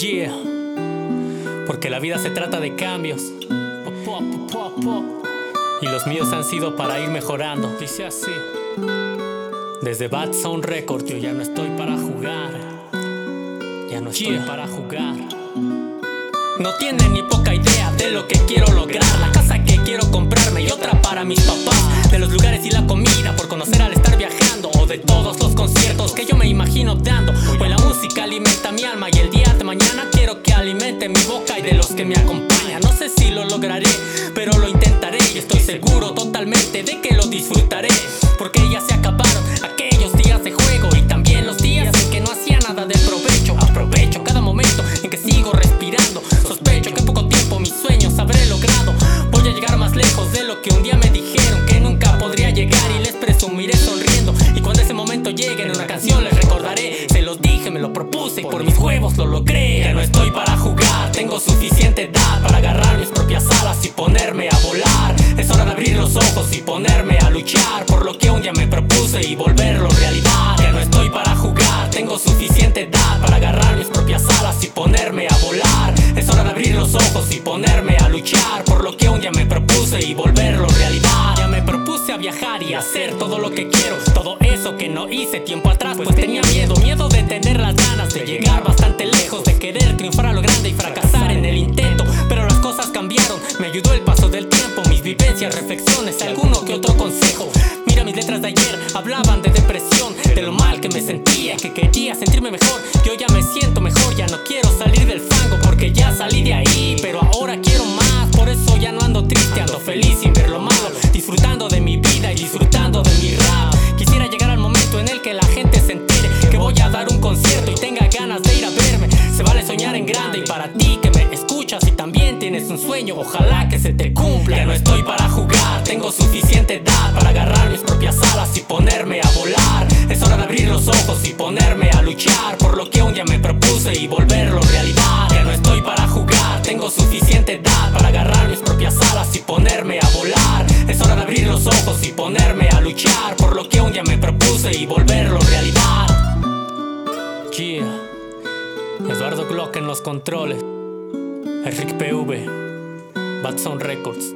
Yeah, porque la vida se trata de cambios. Y los míos han sido para ir mejorando. Dice así. Desde Bad Sound Record, yo ya no estoy para jugar. Ya no estoy Yeah. para jugar. No tienen ni poca idea de lo que quiero lograr. La casa que quiero comprarme y otra para mis papás. De los lugares y la comida por conocer al estar viajando. O de todos los conciertos que alimente mi boca y de los que me acompañan. No sé si lo lograré, pero lo intentaré. Y estoy seguro totalmente de que lo disfrutaré. Porque ya se acabaron aquellos días de juego y también los días en que no hacía nada de provecho. Aprovecho cada momento en que sigo respirando. Sospecho que en poco tiempo mis sueños habré logrado. Voy a llegar más lejos de lo que un día me dijeron que nunca podría llegar y les presumiré sonriendo. Y cuando ese momento llegue en una canción les recordaré. Se los dije, me lo propuse y por mis huevos lo logré. Ya no estoy ojos y ponerme a luchar por lo que un día me propuse y volverlo realidad. Ya no estoy para jugar, tengo suficiente edad para agarrar mis propias alas y ponerme a volar. Es hora de abrir los ojos y ponerme a luchar por lo que un día me propuse y volverlo realidad. Ya me propuse a viajar y hacer todo lo que quiero, todo eso que no hice tiempo atrás, pues tenía miedo, miedo de tener las ganas de llegar bastante lejos, de querer triunfar a lo grande y fracasar en el intento. Pero las cosas cambiaron, me ayudó el paso del tiempo, mis vivencias, reflexiones, mis letras de ayer, hablaban de depresión, de lo mal que me sentía, que quería sentirme mejor. Yo ya me siento mejor, ya no quiero salir del fango porque ya salí de ahí, pero ahora quiero más. Por eso ya no ando triste, ando feliz sin ver lo malo, disfrutando de mi vida y disfrutando de mi rap. Quisiera llegar al momento en el que la gente se entere que voy a dar un concierto y tenga ganas de ir a verme. Se vale soñar en grande y para ti que me escuchas y también tienes un sueño, ojalá que se te cumpla. Ya no estoy para los ojos y ponerme a luchar por lo que un día me propuse y volverlo realidad. Ya no estoy para jugar, tengo suficiente edad para agarrar mis propias alas y ponerme a volar. Es hora de abrir los ojos y ponerme a luchar por lo que un día me propuse y volverlo realidad. Yeah. Eduardo Glock en los controles. Enric PV. Bad Sound Records.